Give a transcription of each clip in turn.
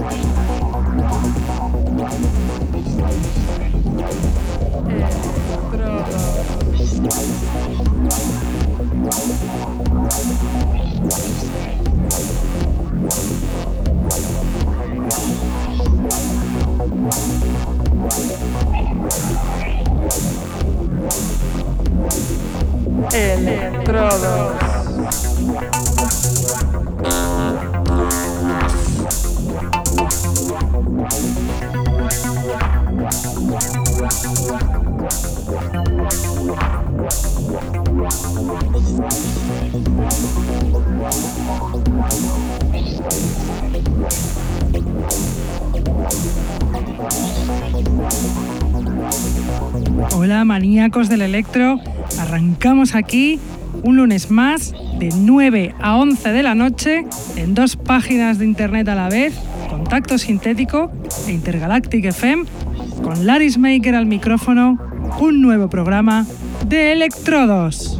Estrada. Electrodos. Del electro. Arrancamos aquí un lunes más de 9 a 11 de la noche en dos páginas de internet a la vez, Contacto Sintético e Intergalactic FM, con Laris Maker al micrófono, un nuevo programa de Electrodos.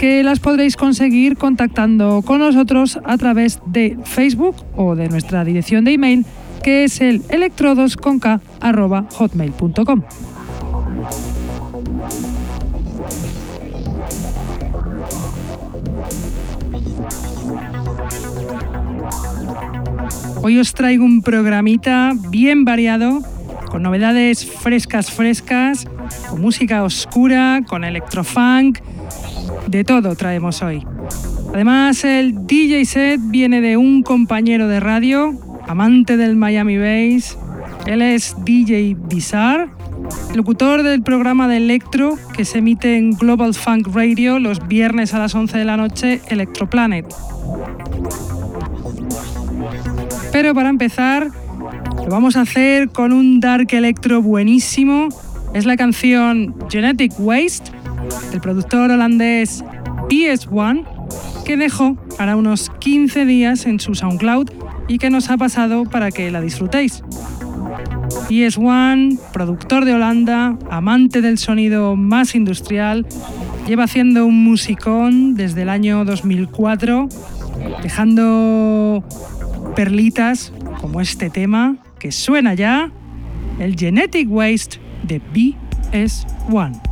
que las podréis conseguir contactando con nosotros a través de Facebook o de nuestra dirección de email que es el electrodosconk.hotmail.com. Hoy os traigo un programita bien variado, con novedades frescas frescas, con música oscura, con electrofunk, de todo traemos hoy. Además, el DJ set viene de un compañero de radio, amante del Miami Bass. Él es DJ Bizarre, locutor del programa de Electro que se emite en Global Funk Radio los viernes a las 11 de la noche, Electroplanet. Pero para empezar, lo vamos a hacer con un dark electro buenísimo. Es la canción Genetic Waste del productor holandés PS1 que dejó para unos 15 días en su SoundCloud y que nos ha pasado para que la disfrutéis. PS1, productor de Holanda, amante del sonido más industrial, lleva haciendo un musicón desde el año 2004, dejando perlitas como este tema que suena ya, el Genetic Waste de BS1.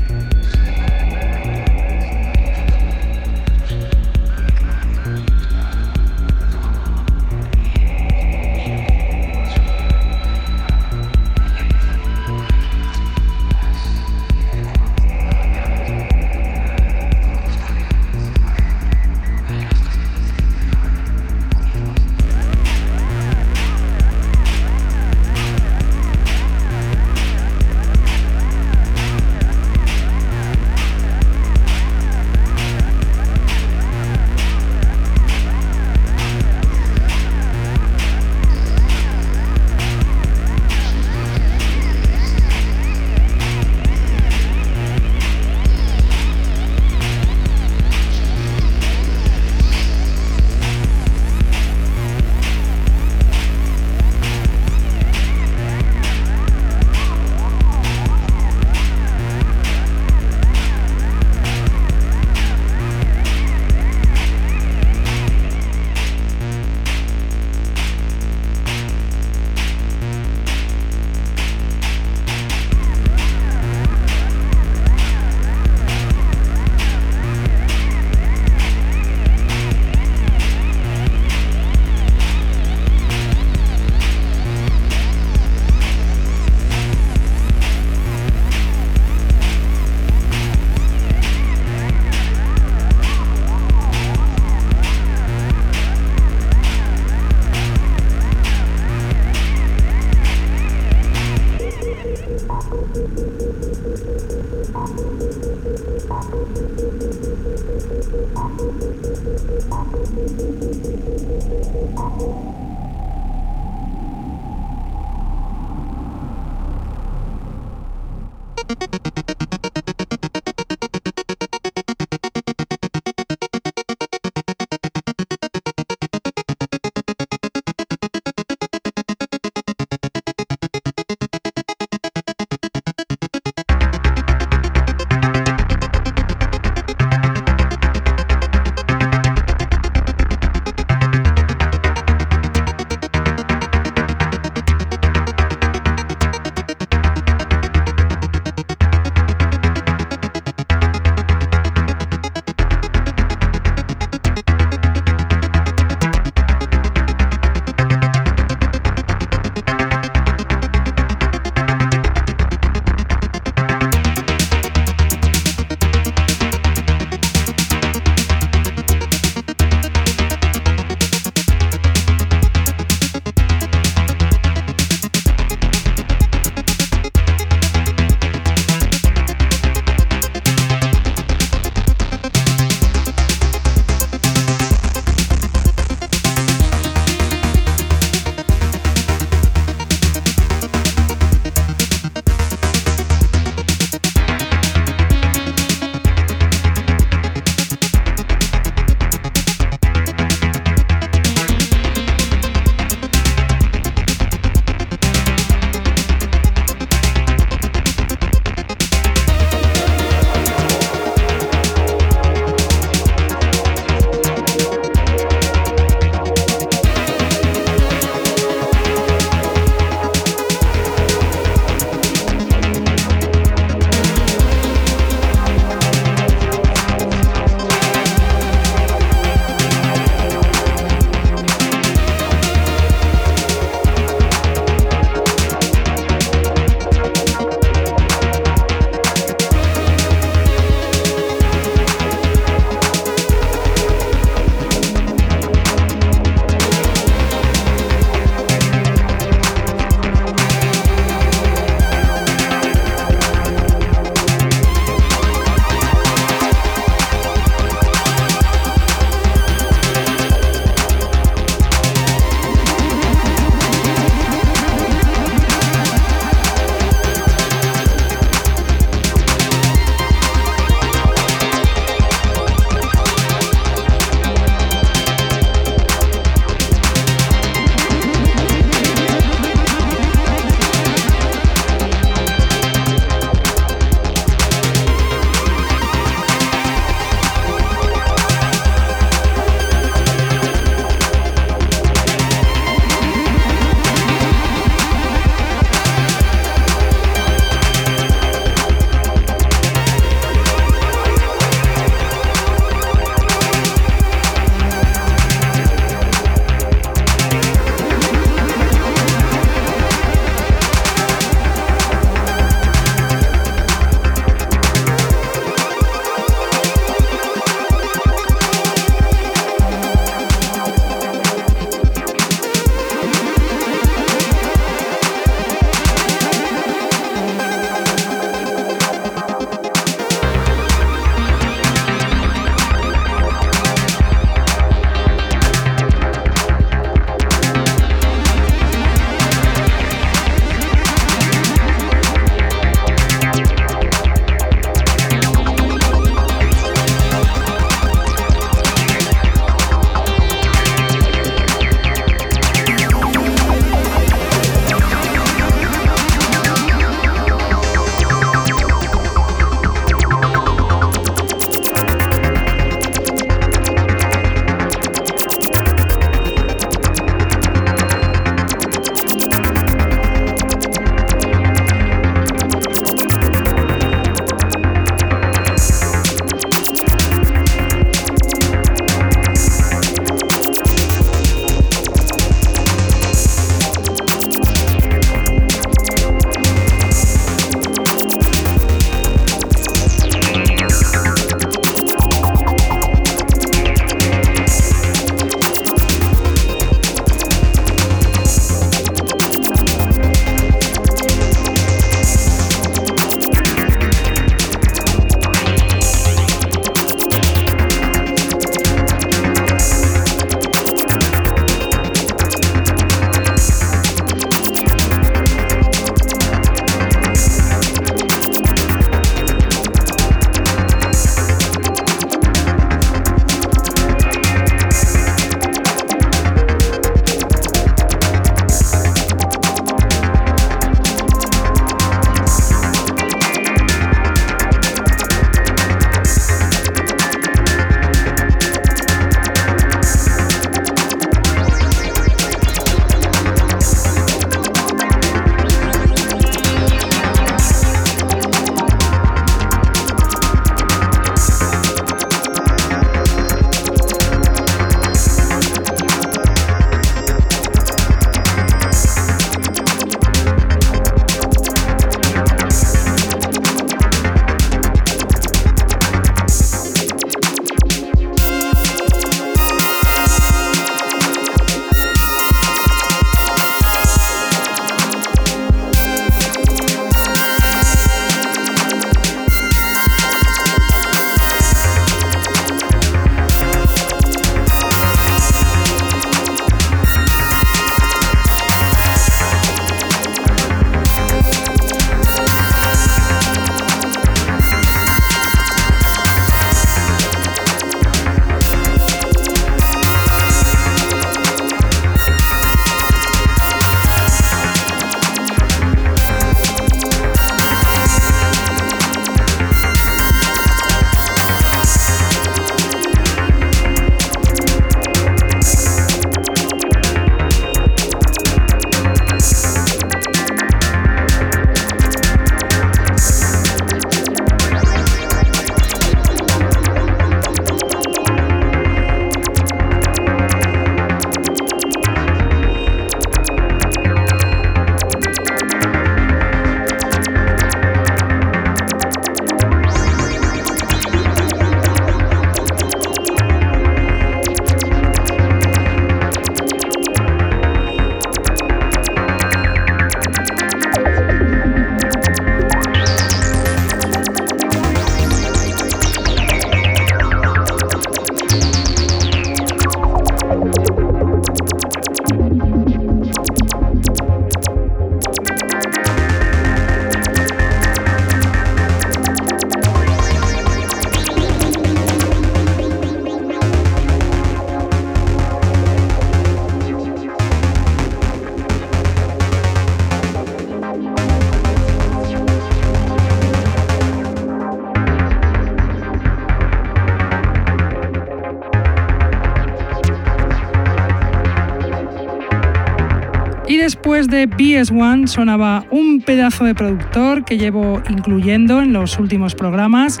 De BS1 sonaba un pedazo de productor que llevo incluyendo en los últimos programas.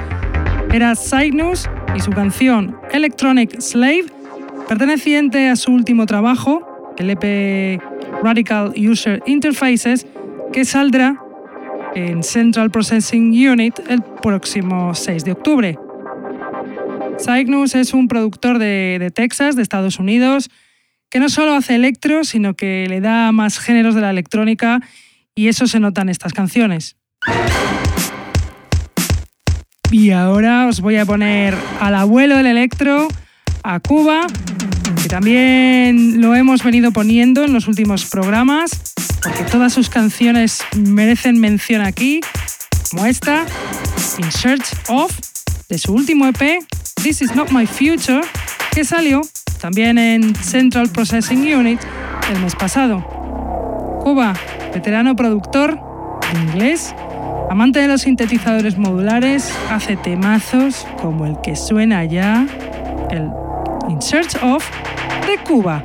Era Cygnus y su canción Electronic Slave, perteneciente a su último trabajo, el EP Radical User Interfaces, que saldrá en Central Processing Unit el próximo 6 de octubre. Cygnus es un productor de Texas, de Estados Unidos, que no solo hace electro, sino que le da más géneros de la electrónica y eso se nota en estas canciones. Y ahora os voy a poner al abuelo del electro, a Cuba, que también lo hemos venido poniendo en los últimos programas, porque todas sus canciones merecen mención aquí, como esta, In Search of, de su último EP, This Is Not My Future, que salió también en Central Processing Unit el mes pasado. Cuba, veterano productor inglés, amante de los sintetizadores modulares, hace temazos como el que suena ya, el In Search of de Cuba.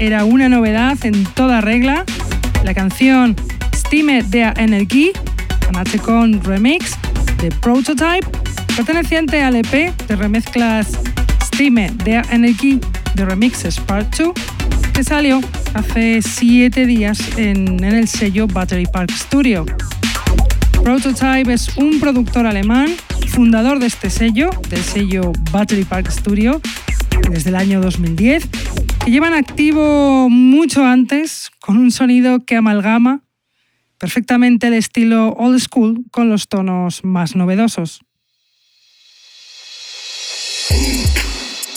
Era una novedad en toda regla. La canción Stime der Energie, con remix de Prototype, perteneciente al EP de remezclas Stime der Energie de Remixes Part 2, que salió hace 7 días en, en el sello Battery Park Studio. Prototype es un productor alemán, fundador de este sello, del sello Battery Park Studio, desde el año 2010, que llevan activo mucho antes con un sonido que amalgama perfectamente el estilo old school con los tonos más novedosos.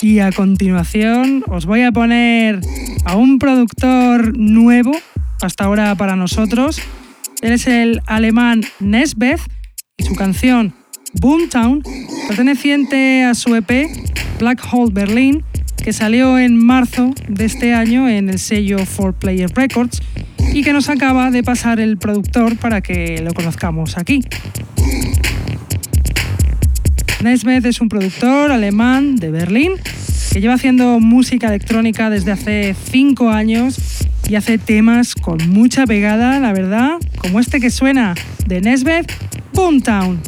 Y a continuación os voy a poner a un productor nuevo, hasta ahora para nosotros. Él es el alemán Nesbeth y su canción Boomtown, perteneciente a su EP Black Hole Berlin, que salió en marzo de este año en el sello 4Player Records y que nos acaba de pasar el productor para que lo conozcamos aquí. Nesbeth es un productor alemán de Berlín que lleva haciendo música electrónica desde hace 5 años y hace temas con mucha pegada, la verdad, como este que suena de Nesbeth, Boomtown.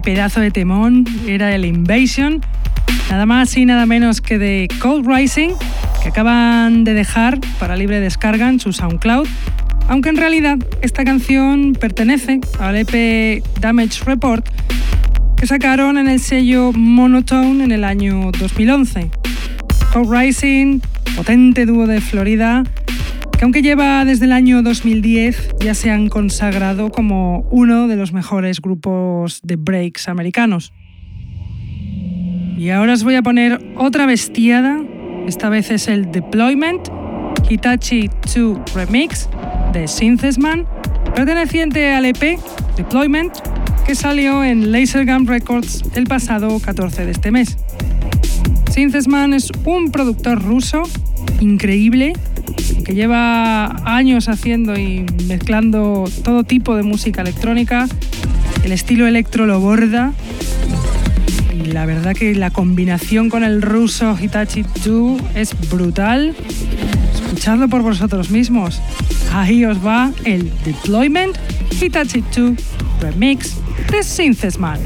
Pedazo de temón era el Invasion, nada más y nada menos que de Cold Rising, que acaban de dejar para libre descarga en su SoundCloud, aunque en realidad esta canción pertenece al EP Damage Report que sacaron en el sello Monotone en el año 2011. Cold Rising, potente dúo de Florida, que aunque lleva desde el año 2010 ya se han consagrado como uno de los mejores grupos de breaks americanos. Y ahora os voy a poner otra bestiada, esta vez es el Deployment Hitachi 2 Remix de Synthesman, perteneciente al EP Deployment que salió en Lasergun Records el pasado 14 de este mes. Synthesman es un productor ruso increíble que lleva años haciendo y mezclando todo tipo de música electrónica. El estilo electro lo borda. Y la verdad que la combinación con el ruso Hitachi 2 es brutal. Escuchadlo por vosotros mismos. Ahí os va el Deployment Hitachi 2 Remix de Synthesman.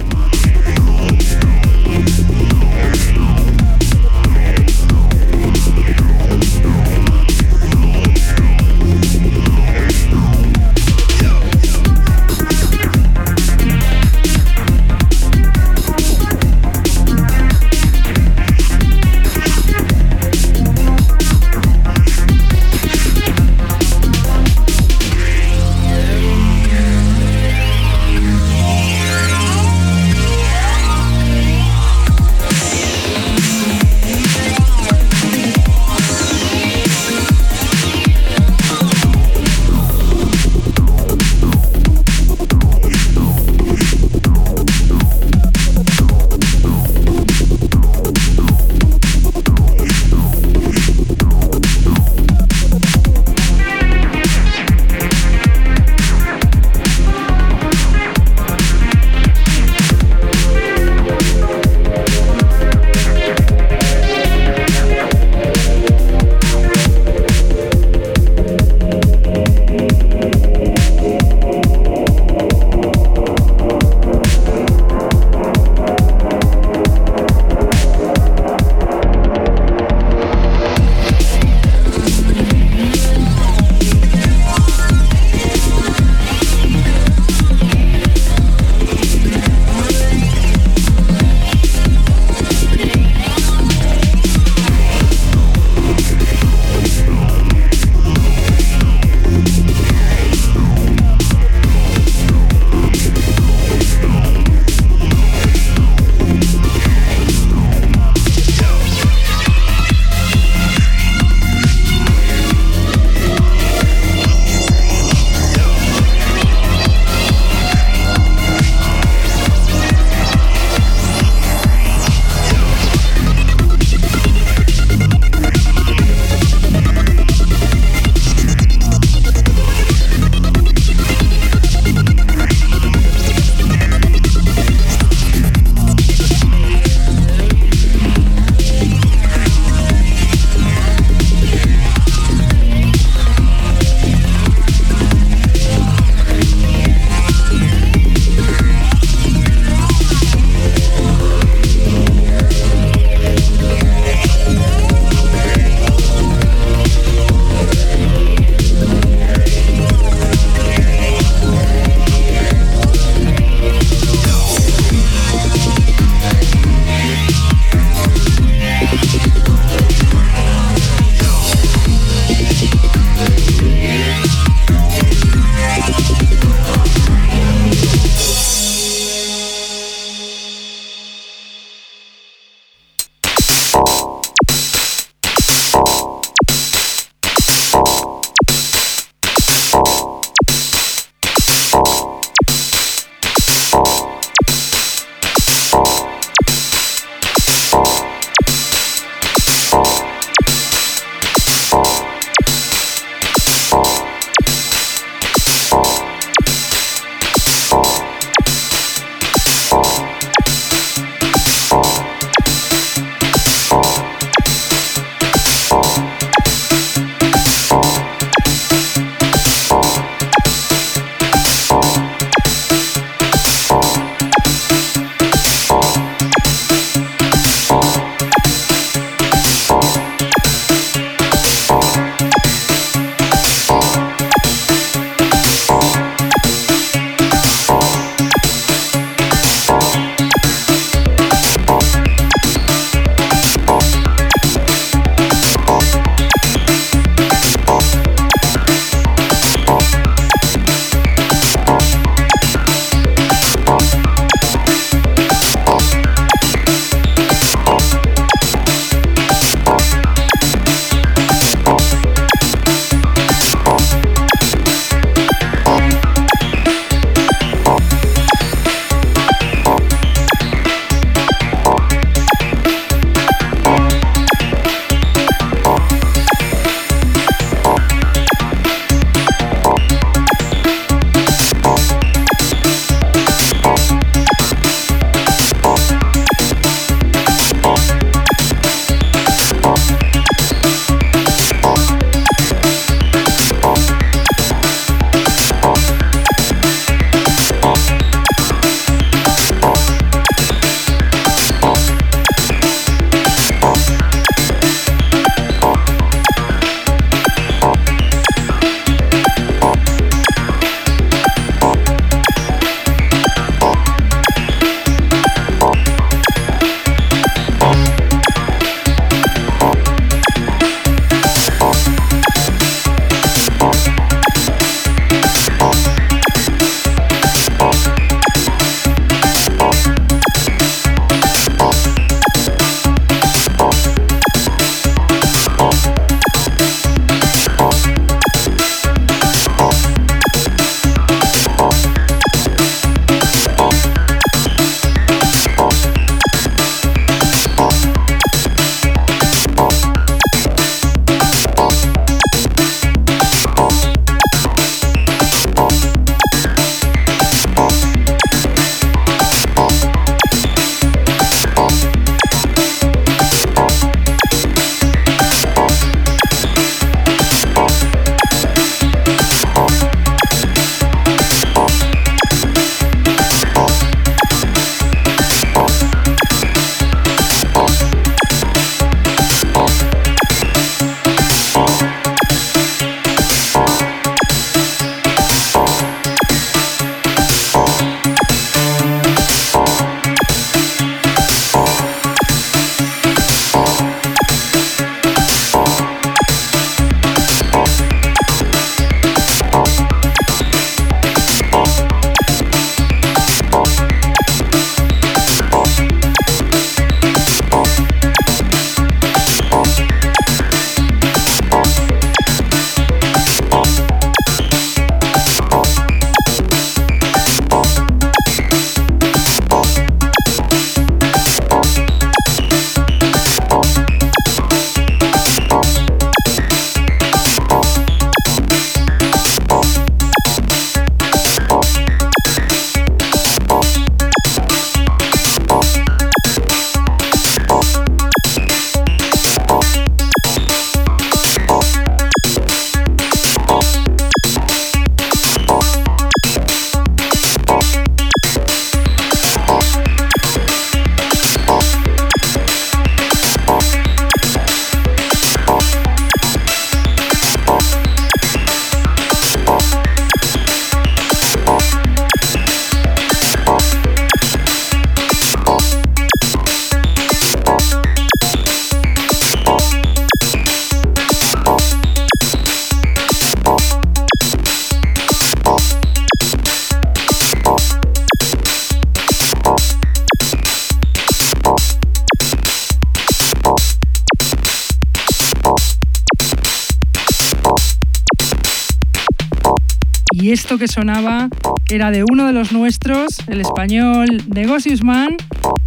Que sonaba era de uno de los nuestros, el español Negocius Man,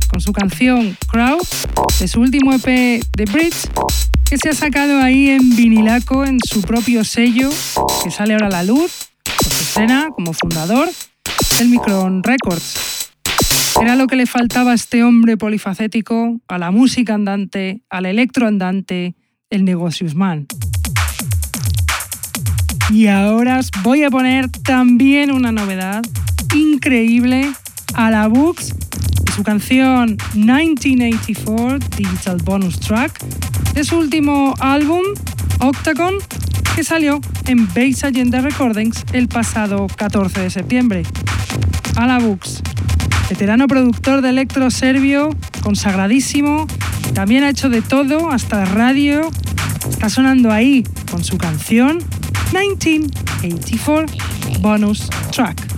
con su canción Crowd, de su último EP The Bridge, que se ha sacado ahí en vinilaco en su propio sello, que sale ahora a la luz, por su escena como fundador, el Micron Records. Era lo que le faltaba a este hombre polifacético, a la música andante, al electro andante, el Negocius Man. Y ahora os voy a poner también una novedad increíble a la Books su canción 1984 Digital Bonus Track de su último álbum Octagon que salió en Base Agenda Recordings el pasado 14 de septiembre. A la Books, veterano productor de electro serbio, consagradísimo, también ha hecho de todo, hasta radio, está sonando ahí con su canción 1984 Bonus Track.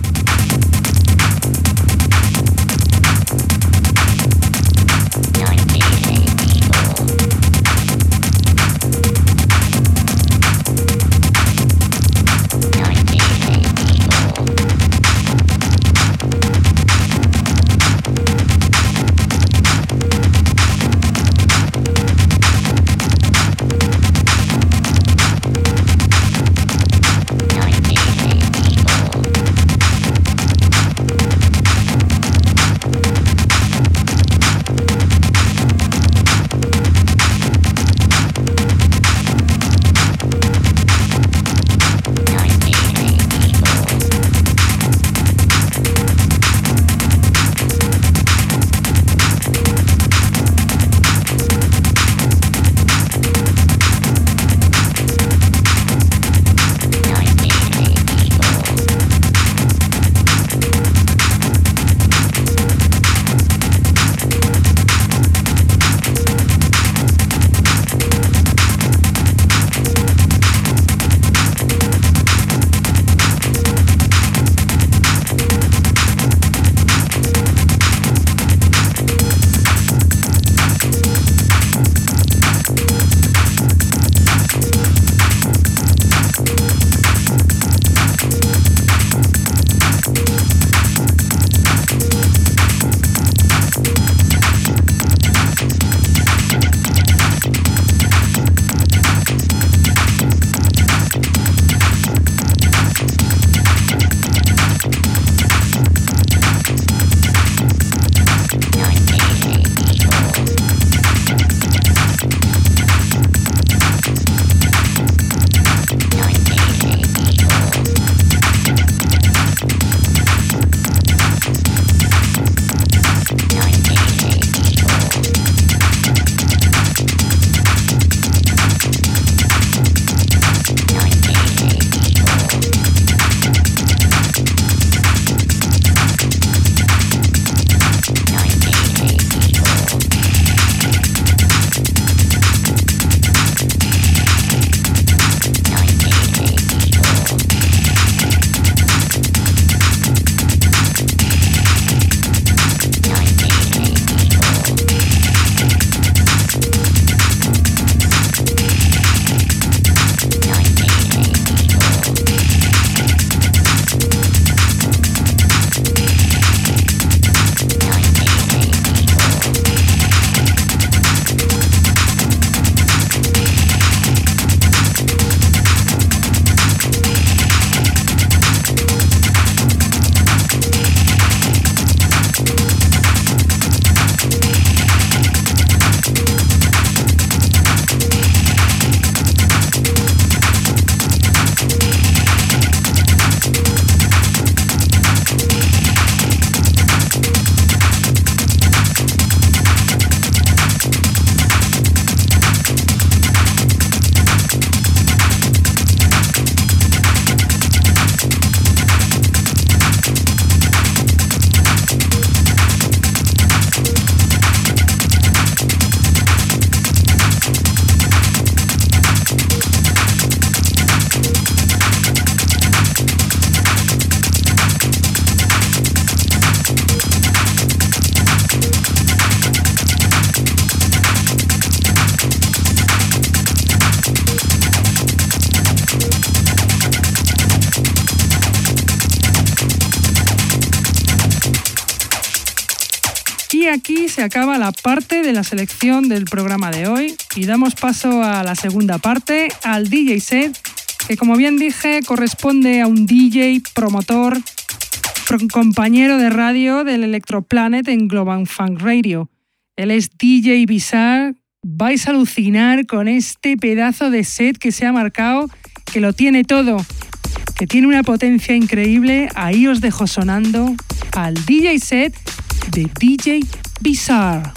Parte de la selección del programa de hoy y damos paso a la segunda parte, al DJ set, que como bien dije corresponde a un DJ, promotor, compañero de radio del Electroplanet en Global Funk Radio. Él es DJ Bizarre. Vais a alucinar con este pedazo de set que se ha marcado, que lo tiene todo, que tiene una potencia increíble. Ahí os dejo sonando al DJ set de DJ Bizarre.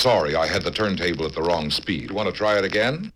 Sorry, I had the turntable at the wrong speed. Want to try it again?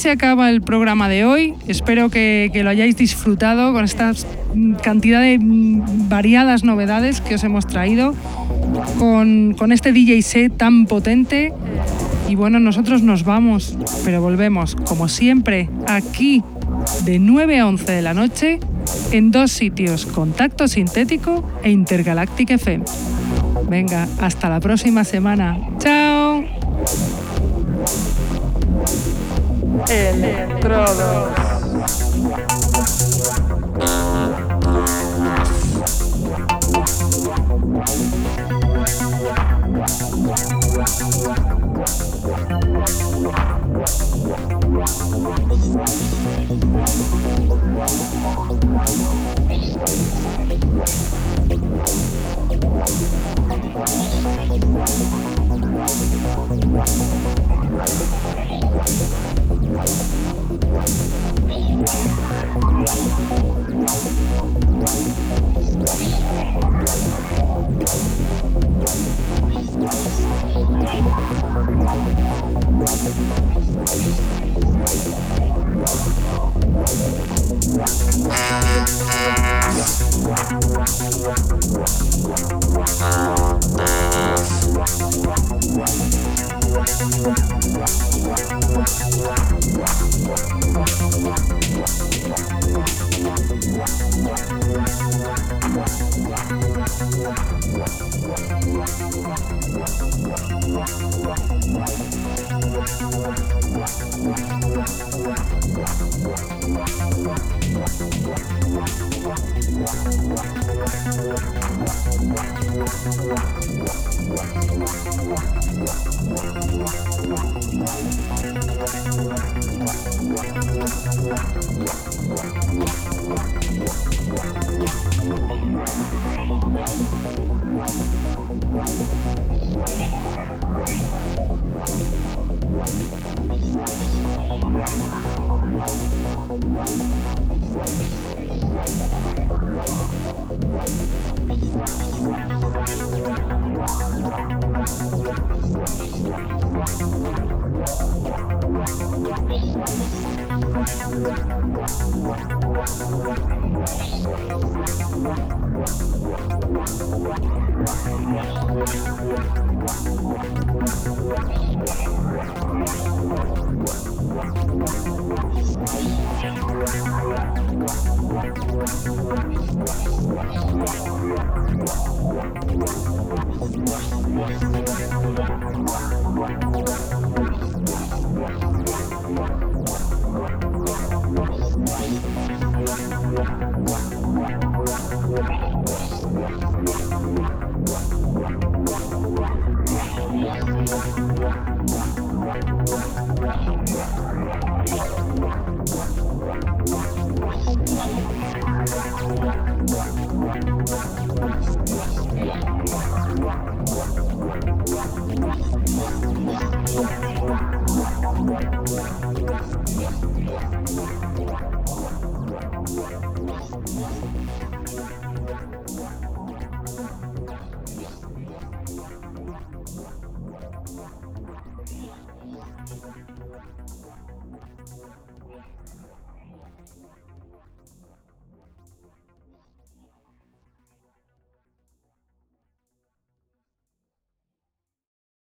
Se acaba el programa de hoy. Espero que, lo hayáis disfrutado con esta cantidad de variadas novedades que os hemos traído, con, con este DJ set tan potente. Y bueno, nosotros nos vamos, pero volvemos, como siempre, aquí de 9 a 11 de la noche en dos sitios, Contacto Sintético e Intergalactic FM. Venga, hasta la próxima semana. ¡Chao! Thank right.